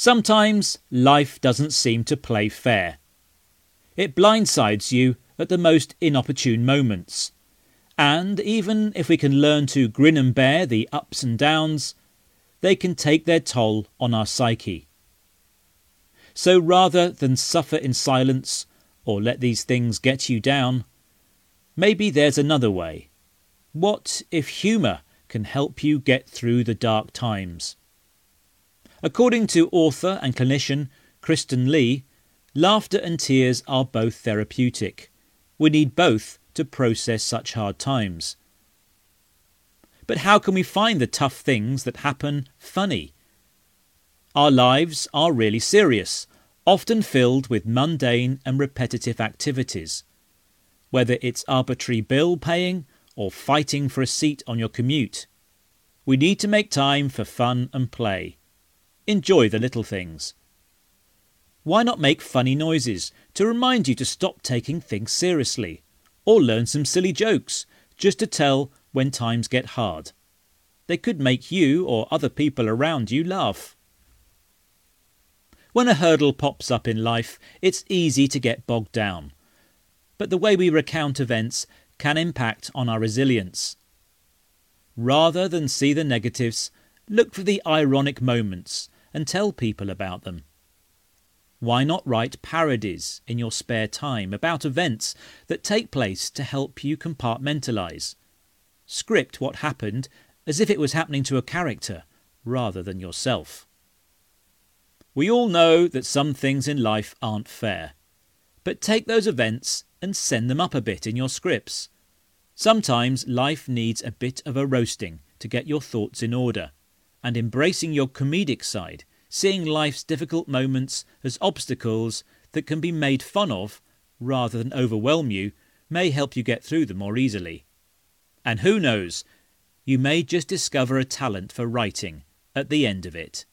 Sometimes life doesn't seem to play fair. It blindsides you at the most inopportune moments. And even if we can learn to grin and bear the ups and downs, they can take their toll on our psyche. So rather than suffer in silence or let these things get you down, maybe there's another way. What if humour can help you get through the dark times? According to author and clinician Kristen Lee, laughter and tears are both therapeutic. We need both to process such hard times. But how can we find the tough things that happen funny? Our lives are really serious, often filled with mundane and repetitive activities. Whether it's arbitrary bill paying or fighting for a seat on your commute, we need to make time for fun and play. Enjoy the little things. Why not make funny noises to remind you to stop taking things seriously? Or learn some silly jokes just to tell when times get hard. They could make you or other people around you laugh. When a hurdle pops up in life, it's easy to get bogged down. But the way we recount events can impact on our resilience. Rather than see the negatives, look for the ironic moments and tell people about them. Why not write parodies in your spare time about events that take place to help you compartmentalise? Script what happened as if it was happening to a character rather than yourself. We all know that some things in life aren't fair, but take those events and send them up a bit in your scripts. Sometimes life needs a bit of a roasting to get your thoughts in order and embracing your comedic side, seeing life's difficult moments as obstacles that can be made fun of rather than overwhelm you, may help you get through them more easily. And who knows, you may just discover a talent for writing at the end of it.